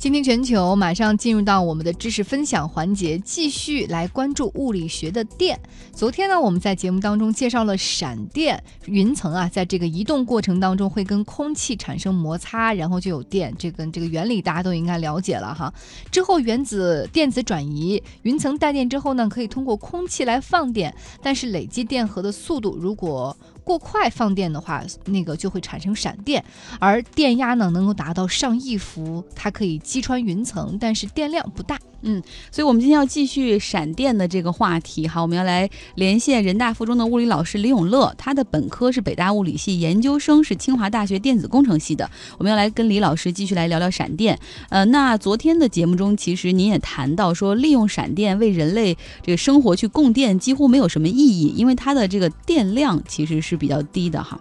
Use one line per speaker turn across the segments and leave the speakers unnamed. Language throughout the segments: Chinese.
今天全球马上进入到我们的知识分享环节，继续来关注物理学的电。昨天呢，我们在节目当中介绍了闪电云层啊，在这个移动过程当中会跟空气产生摩擦，然后就有电。这个这个原理大家都应该了解了哈。之后原子电子转移，云层带电之后呢，可以通过空气来放电，但是累积电荷的速度如果过快放电的话，那个就会产生闪电，而电压呢能够达到上亿伏，它可以。击穿云层，但是电量不大。
嗯，所以我们今天要继续闪电的这个话题哈，我们要来连线人大附中的物理老师李永乐，他的本科是北大物理系，研究生是清华大学电子工程系的。我们要来跟李老师继续来聊聊闪电。呃，那昨天的节目中，其实您也谈到说，利用闪电为人类这个生活去供电几乎没有什么意义，因为它的这个电量其实是是比较低的哈。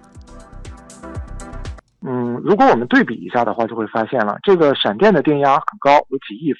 嗯，如果我们对比一下的话，就会发现了，这个闪电的电压很高，有几亿伏。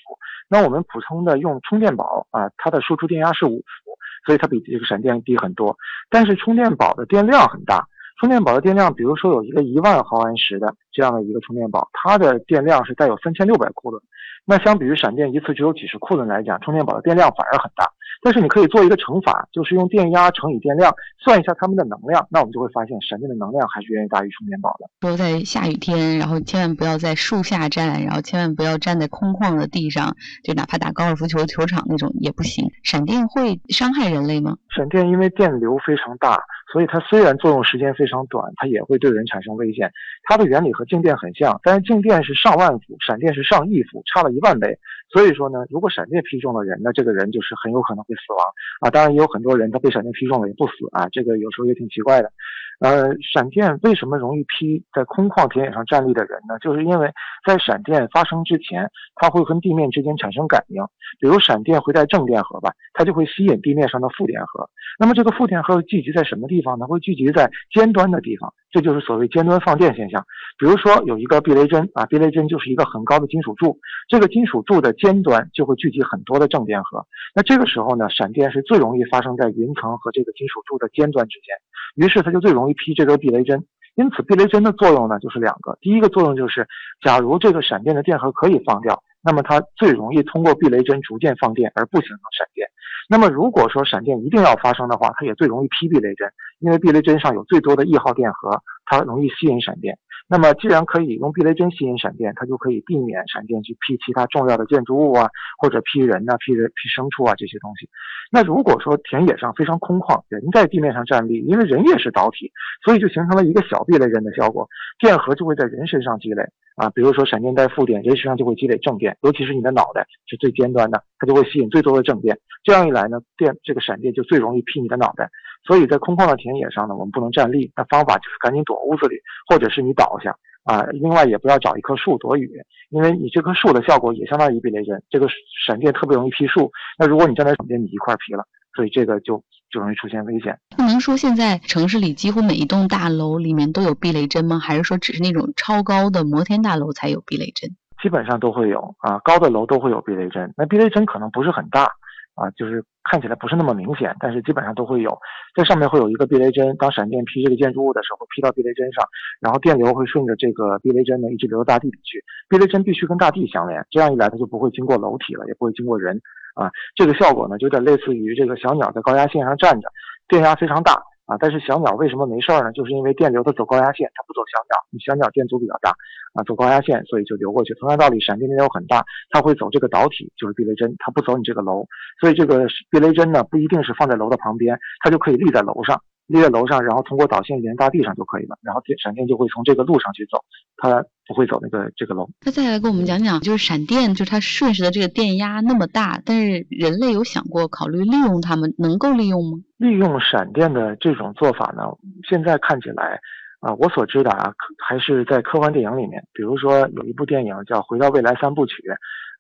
那我们普通的用充电宝啊，它的输出电压是五伏，所以它比这个闪电低很多。但是充电宝的电量很大，充电宝的电量，比如说有一个一万毫安时的这样的一个充电宝，它的电量是带有三千六百库仑。那相比于闪电一次只有几十库仑来讲，充电宝的电量反而很大。但是你可以做一个乘法，就是用电压乘以电量，算一下它们的能量，那我们就会发现闪电的能量还是远远大于充电宝的。
都在下雨天，然后千万不要在树下站，然后千万不要站在空旷的地上，就哪怕打高尔夫球球场那种也不行。闪电会伤害人类吗？
闪电因为电流非常大。所以它虽然作用时间非常短，它也会对人产生危险。它的原理和静电很像，但是静电是上万伏，闪电是上亿伏，差了一万倍。所以说呢，如果闪电劈中了人，那这个人就是很有可能会死亡啊。当然也有很多人他被闪电劈中了也不死啊，这个有时候也挺奇怪的。呃，闪电为什么容易劈在空旷田野上站立的人呢？就是因为在闪电发生之前，它会跟地面之间产生感应。比如闪电会带正电荷吧，它就会吸引地面上的负电荷。那么这个负电荷聚集在什么地方呢？会聚集在尖端的地方，这就是所谓尖端放电现象。比如说有一个避雷针啊，避雷针就是一个很高的金属柱，这个金属柱的尖端就会聚集很多的正电荷。那这个时候呢，闪电是最容易发生在云层和这个金属柱的尖端之间。于是它就最容易劈这根避雷针，因此避雷针的作用呢就是两个，第一个作用就是，假如这个闪电的电荷可以放掉，那么它最容易通过避雷针逐渐放电而不形成闪电。那么如果说闪电一定要发生的话，它也最容易劈避雷针，因为避雷针上有最多的 E 号电荷，它容易吸引闪电。那么，既然可以用避雷针吸引闪电，它就可以避免闪电去劈其他重要的建筑物啊，或者劈人呐、劈人、劈牲畜啊这些东西。那如果说田野上非常空旷，人在地面上站立，因为人也是导体，所以就形成了一个小避雷针的效果，电荷就会在人身上积累啊。比如说闪电带负电，人身上就会积累正电，尤其是你的脑袋是最尖端的，它就会吸引最多的正电。这样一来呢，电这个闪电就最容易劈你的脑袋。所以在空旷的田野上呢，我们不能站立，那方法就是赶紧躲屋子里，或者是你倒下啊。另外也不要找一棵树躲雨，因为你这棵树的效果也相当于避雷针，这个闪电特别容易劈树。那如果你站在闪电，你一块劈了，所以这个就就容易出现危险。
那能说现在城市里几乎每一栋大楼里面都有避雷针吗？还是说只是那种超高的摩天大楼才有避雷针？
基本上都会有啊，高的楼都会有避雷针。那避雷针可能不是很大。啊，就是看起来不是那么明显，但是基本上都会有，在上面会有一个避雷针，当闪电劈这个建筑物的时候，劈到避雷针上，然后电流会顺着这个避雷针呢一直流到大地里去。避雷针必须跟大地相连，这样一来它就不会经过楼体了，也不会经过人。啊，这个效果呢，就有点类似于这个小鸟在高压线上站着，电压非常大。啊，但是小鸟为什么没事儿呢？就是因为电流它走高压线，它不走小鸟，你小鸟电阻比较大，啊，走高压线，所以就流过去。同样道理，闪电电流很大，它会走这个导体，就是避雷针，它不走你这个楼，所以这个避雷针呢，不一定是放在楼的旁边，它就可以立在楼上。立在楼上，然后通过导线连大地上就可以了，然后电闪电就会从这个路上去走，它不会走那个这个楼。
那再来跟我们讲讲，就是闪电，就它瞬时的这个电压那么大，但是人类有想过考虑利用它们，能够利用吗？
利用闪电的这种做法呢，现在看起来，啊，我所知的啊，还是在科幻电影里面，比如说有一部电影叫《回到未来三部曲》。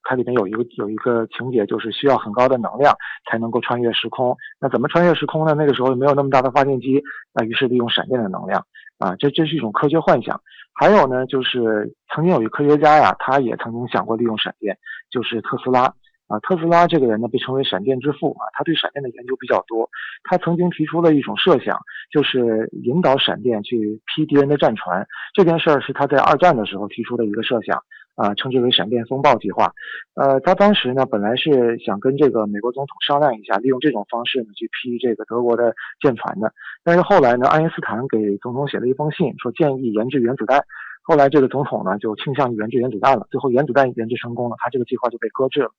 它里面有一个有一个情节，就是需要很高的能量才能够穿越时空。那怎么穿越时空呢？那个时候没有那么大的发电机，那于是利用闪电的能量啊，这这是一种科学幻想。还有呢，就是曾经有一科学家呀，他也曾经想过利用闪电，就是特斯拉啊。特斯拉这个人呢，被称为闪电之父啊，他对闪电的研究比较多。他曾经提出了一种设想，就是引导闪电去劈敌人的战船。这件事儿是他在二战的时候提出的一个设想。啊，称之为“闪电风暴计划”。呃，他当时呢，本来是想跟这个美国总统商量一下，利用这种方式呢去批这个德国的舰船的。但是后来呢，爱因斯坦给总统写了一封信，说建议研制原子弹。后来这个总统呢就倾向于研制原子弹了，最后原子弹研制成功了，他这个计划就被搁置了。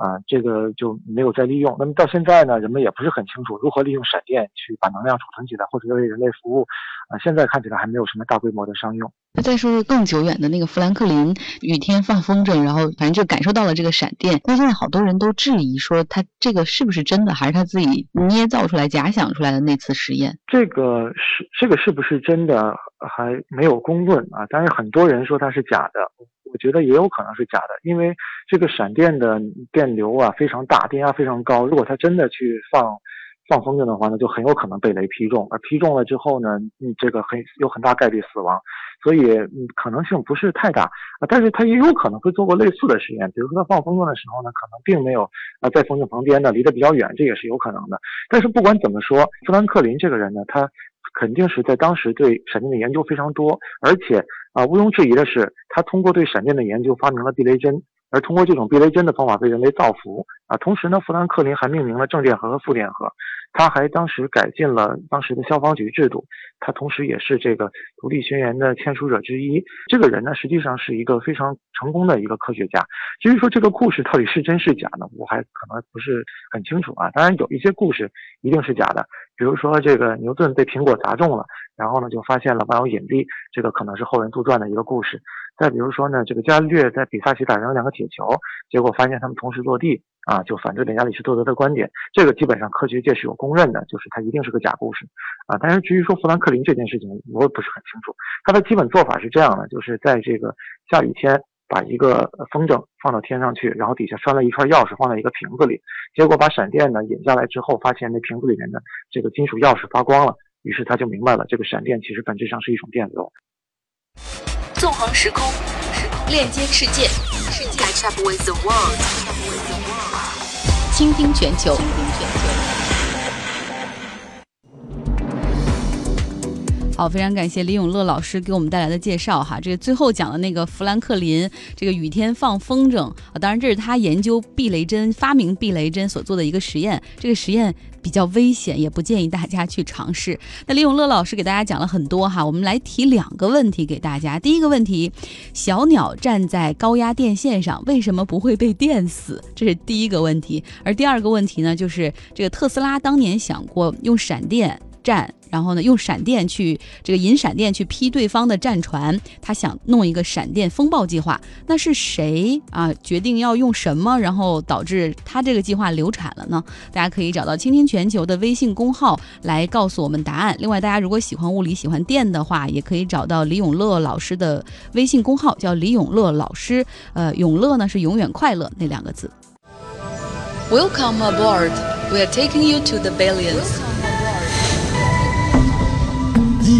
啊，这个就没有再利用。那么到现在呢，人们也不是很清楚如何利用闪电去把能量储存起来，或者为人类服务。啊，现在看起来还没有什么大规模的商用。
那再说说更久远的那个富兰克林雨天放风筝，然后反正就感受到了这个闪电。但现在好多人都质疑说，他这个是不是真的，还是他自己捏造出来、假想出来的那次实验？
这个是这个是不是真的还没有公论啊？但是很多人说它是假的。我觉得也有可能是假的，因为这个闪电的电流啊非常大，电压非常高。如果它真的去放放风筝的话，那就很有可能被雷劈中，而劈中了之后呢，你，这个很有很大概率死亡，所以嗯可能性不是太大啊。但是它也有可能会做过类似的实验，比如说它放风筝的时候呢，可能并没有啊在风筝旁边呢，离得比较远，这也是有可能的。但是不管怎么说，富兰克林这个人呢，他肯定是在当时对闪电的研究非常多，而且。啊，毋庸置疑的是，他通过对闪电的研究发明了避雷针，而通过这种避雷针的方法被人类造福。啊，同时呢，富兰克林还命名了正电荷和负电荷，他还当时改进了当时的消防局制度。他同时也是这个独立宣言的签署者之一。这个人呢，实际上是一个非常成功的一个科学家。至于说这个故事到底是真是假呢，我还可能不是很清楚啊。当然，有一些故事一定是假的，比如说这个牛顿被苹果砸中了。然后呢，就发现了万有引力，这个可能是后人杜撰的一个故事。再比如说呢，这个伽利略在比萨斜打扔两个铁球，结果发现他们同时落地，啊，就反对了亚里士多德的观点。这个基本上科学界是有公认的，就是它一定是个假故事，啊。但是至于说富兰克林这件事情，我也不是很清楚。他的基本做法是这样的，就是在这个下雨天，把一个风筝放到天上去，然后底下拴了一串钥匙放在一个瓶子里，结果把闪电呢引下来之后，发现那瓶子里面的这个金属钥匙发光了。于是他就明白了，这个闪电其实本质上是一种电流。
纵横时空，链接世界，世界 catch up with the world，倾听全球。
好，非常感谢李永乐老师给我们带来的介绍哈。这个最后讲的那个富兰克林这个雨天放风筝啊，当然这是他研究避雷针、发明避雷针所做的一个实验。这个实验比较危险，也不建议大家去尝试。那李永乐老师给大家讲了很多哈，我们来提两个问题给大家。第一个问题，小鸟站在高压电线上为什么不会被电死？这是第一个问题。而第二个问题呢，就是这个特斯拉当年想过用闪电。战，然后呢，用闪电去这个引闪电去劈对方的战船，他想弄一个闪电风暴计划。那是谁啊？决定要用什么，然后导致他这个计划流产了呢？大家可以找到“倾听全球”的微信公号来告诉我们答案。另外，大家如果喜欢物理、喜欢电的话，也可以找到李永乐老师的微信公号，叫李永乐老师。呃，永乐呢是永远快乐那两个字。
Welcome aboard. We are taking you to the billions.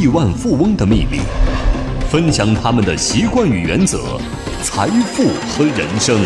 亿万富翁的秘密，分享他们的习惯与原则，财富和人生。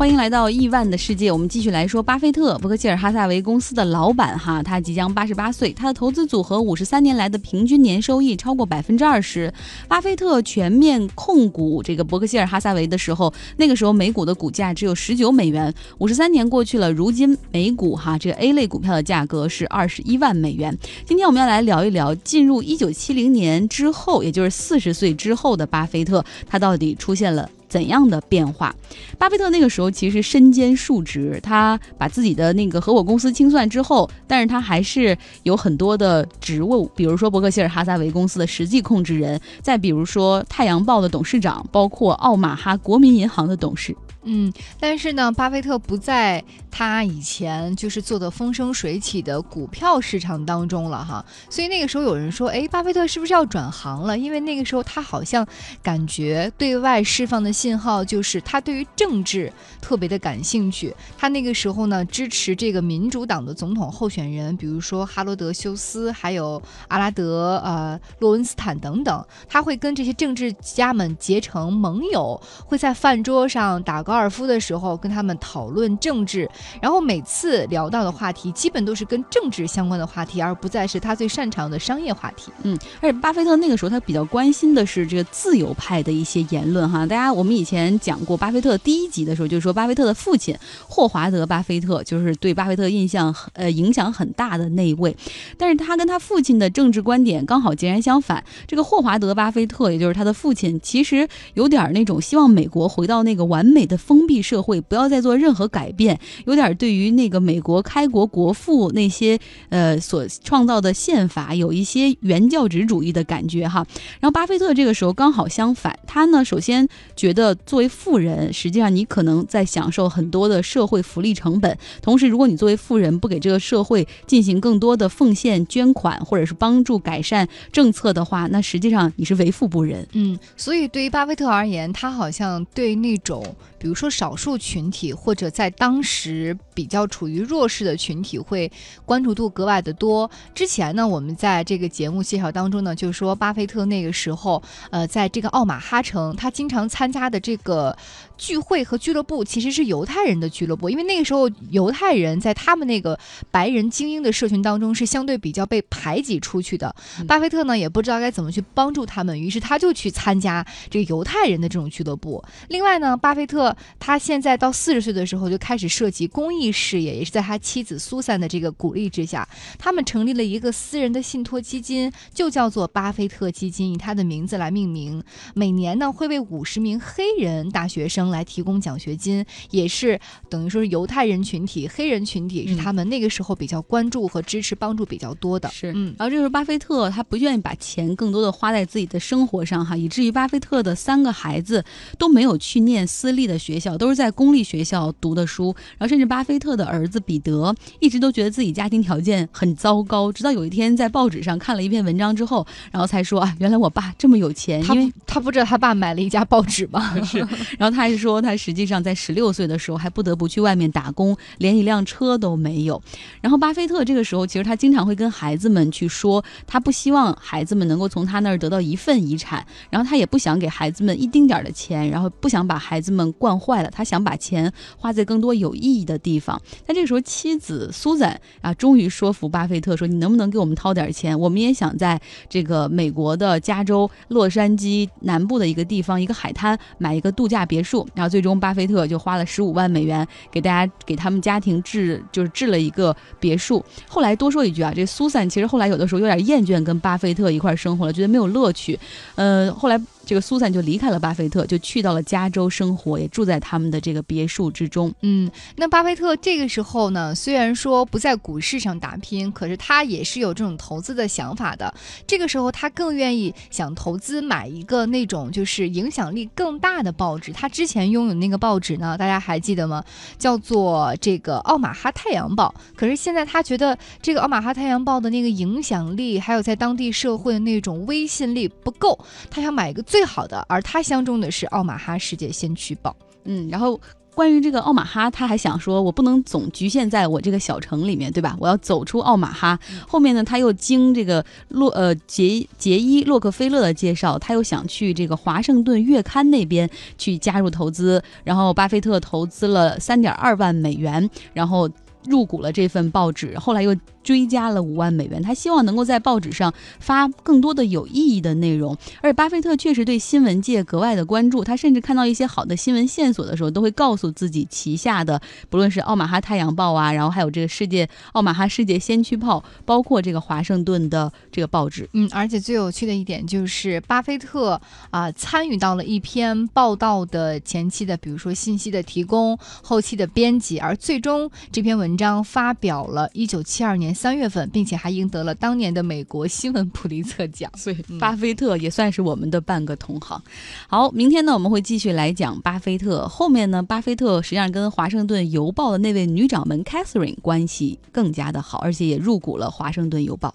欢迎来到亿万的世界，我们继续来说巴菲特，伯克希尔哈萨维公司的老板哈，他即将八十八岁，他的投资组合五十三年来的平均年收益超过百分之二十。巴菲特全面控股这个伯克希尔哈萨维的时候，那个时候每股的股价只有十九美元，五十三年过去了，如今每股哈这个 A 类股票的价格是二十一万美元。今天我们要来聊一聊进入一九七零年之后，也就是四十岁之后的巴菲特，他到底出现了。怎样的变化？巴菲特那个时候其实身兼数职，他把自己的那个合伙公司清算之后，但是他还是有很多的职务，比如说伯克希尔哈撒韦公司的实际控制人，再比如说太阳报的董事长，包括奥马哈国民银行的董事。
嗯，但是呢，巴菲特不在他以前就是做的风生水起的股票市场当中了哈，所以那个时候有人说，哎，巴菲特是不是要转行了？因为那个时候他好像感觉对外释放的信号就是他对于政治特别的感兴趣。他那个时候呢，支持这个民主党的总统候选人，比如说哈罗德休斯，还有阿拉德呃洛温斯坦等等，他会跟这些政治家们结成盟友，会在饭桌上打。高尔夫的时候跟他们讨论政治，然后每次聊到的话题基本都是跟政治相关的话题，而不再是他最擅长的商业话题。
嗯，而且巴菲特那个时候他比较关心的是这个自由派的一些言论哈。大家我们以前讲过巴菲特第一集的时候，就是说巴菲特的父亲霍华德·巴菲特就是对巴菲特印象呃影响很大的那一位，但是他跟他父亲的政治观点刚好截然相反。这个霍华德·巴菲特也就是他的父亲，其实有点那种希望美国回到那个完美的封闭社会，不要再做任何改变，有点对于那个美国开国国父那些呃所创造的宪法有一些原教旨主义的感觉哈。然后巴菲特这个时候刚好相反，他呢首先觉得作为富人，实际上你可能在享受很多的社会福利成本，同时如果你作为富人不给这个社会进行更多的奉献、捐款或者是帮助改善政策的话，那实际上你是为富不仁。
嗯，所以对于巴菲特而言，他好像对那种比如说少数群体或者在当时比较处于弱势的群体会关注度格外的多。之前呢，我们在这个节目介绍当中呢，就说巴菲特那个时候，呃，在这个奥马哈城，他经常参加的这个聚会和俱乐部其实是犹太人的俱乐部，因为那个时候犹太人在他们那个白人精英的社群当中是相对比较被排挤出去的。巴菲特呢也不知道该怎么去帮助他们，于是他就去参加这个犹太人的这种俱乐部。另外呢，巴菲特他现在到四十岁的时候就开始涉及公益事业，也是在他妻子苏珊的这个鼓励之下，他们成立了一个私人的信托基金，就叫做巴菲特基金，以他的名字来命名。每年呢会为五十名黑人大学生来提供奖学金，也是等于说是犹太人群体、黑人群体是他们那个时候比较关注和支持、帮助比较多的。
是，
嗯
然后这时候巴菲特他不愿意把钱更多的花在自己的生活上哈，以至于巴菲特的三个孩子都没有去念私立的学校，都是在公立学校读的书。然后甚至巴菲特的儿子彼得一直都觉得自己家庭条件很糟糕，直到有一天在报纸上看了一篇文章之后，然后才说啊，原来我爸这么有钱，
他
因为
他不知道他爸买了一家报纸吗？
是，然后他还说，他实际上在十六岁的时候还不得不去外面打工，连一辆车都没有。然后巴菲特这个时候，其实他经常会跟孩子们去说，他不希望孩子们能够从他那儿得到一份遗产，然后他也不想给孩子们一丁点儿的钱，然后不想把孩子们惯坏了，他想把钱花在更多有意义的地方。但这个时候，妻子苏珊啊，终于说服巴菲特说：“你能不能给我们掏点钱？我们也想在这个美国的加州洛杉矶南部的一个地方，一个海滩买一个度假别墅。”然后最终，巴菲特就花了十五万美元给大家给他们家庭置就是置了一个别墅。后来多说一句啊，这苏珊其实后来有的时候有点厌倦跟巴菲特一块生活了，觉得没有乐趣。呃，后来这个苏珊就离开了巴菲特，就去到了加州生活，也住在他们的这个别墅之中。
嗯，那巴菲特这个时候呢，虽然说不在股市上打拼，可是他也是有这种投资的想法的。这个时候，他更愿意想投资买一个那种就是影响力更大的报纸。他之前拥有那个报纸呢，大家还记得吗？叫做这个《奥马哈太阳报》。可是现在他觉得这个《奥马哈太阳报》的那个影响力，还有在当地社会的那种威信力不够，他想买一个最好的。而他相中的是《奥马哈世界先驱报》。
嗯，然后。关于这个奥马哈，他还想说，我不能总局限在我这个小城里面，对吧？我要走出奥马哈。后面呢，他又经这个洛呃杰杰伊洛克菲勒的介绍，他又想去这个华盛顿月刊那边去加入投资。然后巴菲特投资了三点二万美元，然后入股了这份报纸。后来又追加了五万美元，他希望能够在报纸上发更多的有意义的内容。而且巴菲特确实对新闻界格外的关注，他甚至看到一些好的新闻线索的时候，都会告诉自己旗下的，不论是奥马哈太阳报啊，然后还有这个世界奥马哈世界先驱报，包括这个华盛顿的这个报纸。
嗯，而且最有趣的一点就是，巴菲特啊、参与到了一篇报道的前期的，比如说信息的提供、后期的编辑，而最终这篇文章发表了一九七二年三月份，并且还赢得了当年的美国新闻普利策奖。
所以巴菲特也算是我们的半个同行。好，明天呢我们会继续来讲巴菲特。后面呢，巴菲特实际上跟华盛顿邮报的那位女掌门 Catherine 关系更加的好，而且也入股了华盛顿邮报。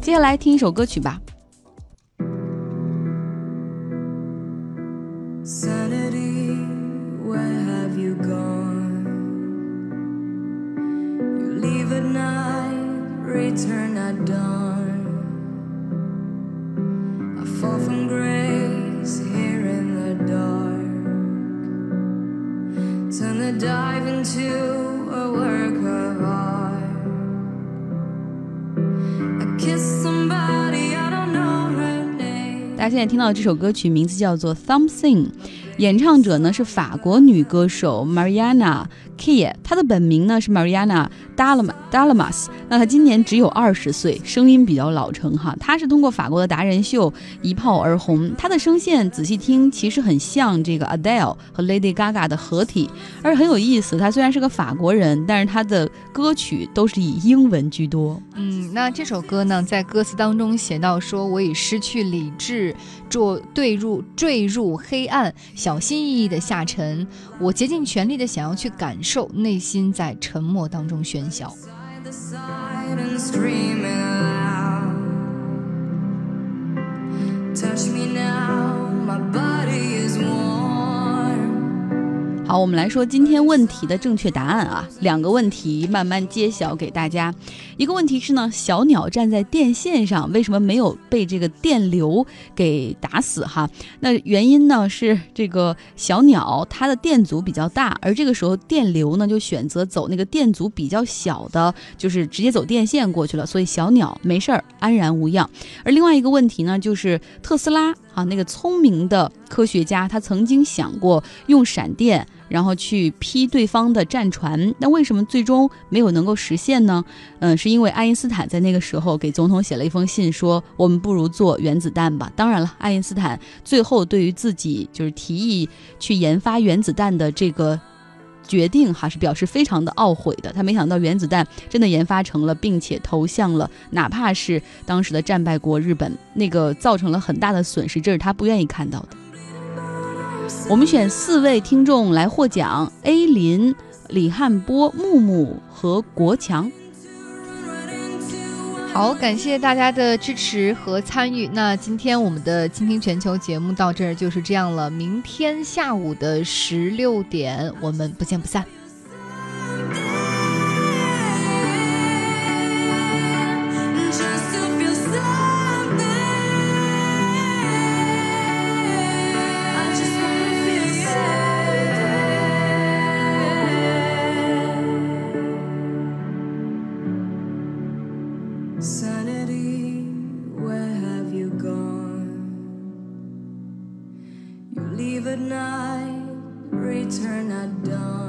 接下来听一首歌曲吧。大家现在听到的这首歌曲名字叫做《Something》，演唱者呢是法国女歌手 Mariana Key，她的本名呢是 Mariana Dalma Dalmas。那她今年只有二十岁，声音比较老成哈。她是通过法国的达人秀一炮而红，她的声线仔细听其实很像这个 Adele 和 Lady Gaga 的合体，而很有意思。她虽然是个法国人，但是她的歌曲都是以英文居多。
嗯，那这首歌呢，在歌词当中写到说：“我已失去理智，坠坠入坠入黑暗，小心翼翼的下沉。我竭尽全力的想要去感受，内心在沉默当中喧嚣。
the side and screaming aloud. Touch me now, my body
好，我们来说今天问题的正确答案啊，两个问题慢慢揭晓给大家。一个问题是呢，小鸟站在电线上，为什么没有被这个电流给打死哈？那原因呢是这个小鸟它的电阻比较大，而这个时候电流呢就选择走那个电阻比较小的，就是直接走电线过去了，所以小鸟没事儿，安然无恙。而另外一个问题呢，就是特斯拉啊，那个聪明的科学家，他曾经想过用闪电。然后去劈对方的战船，那为什么最终没有能够实现呢？嗯，是因为爱因斯坦在那个时候给总统写了一封信，说我们不如做原子弹吧。当然了，爱因斯坦最后对于自己就是提议去研发原子弹的这个决定，哈是表示非常的懊悔的。他没想到原子弹真的研发成了，并且投向了哪怕是当时的战败国日本，那个造成了很大的损失，这是他不愿意看到的。我们选四位听众来获奖：A 林、李汉波、木木和国强。
好，感谢大家的支持和参与。那今天我们的倾听全球节目到这儿就是这样了。明天下午的十六点，我们不见不散。
Return at dawn.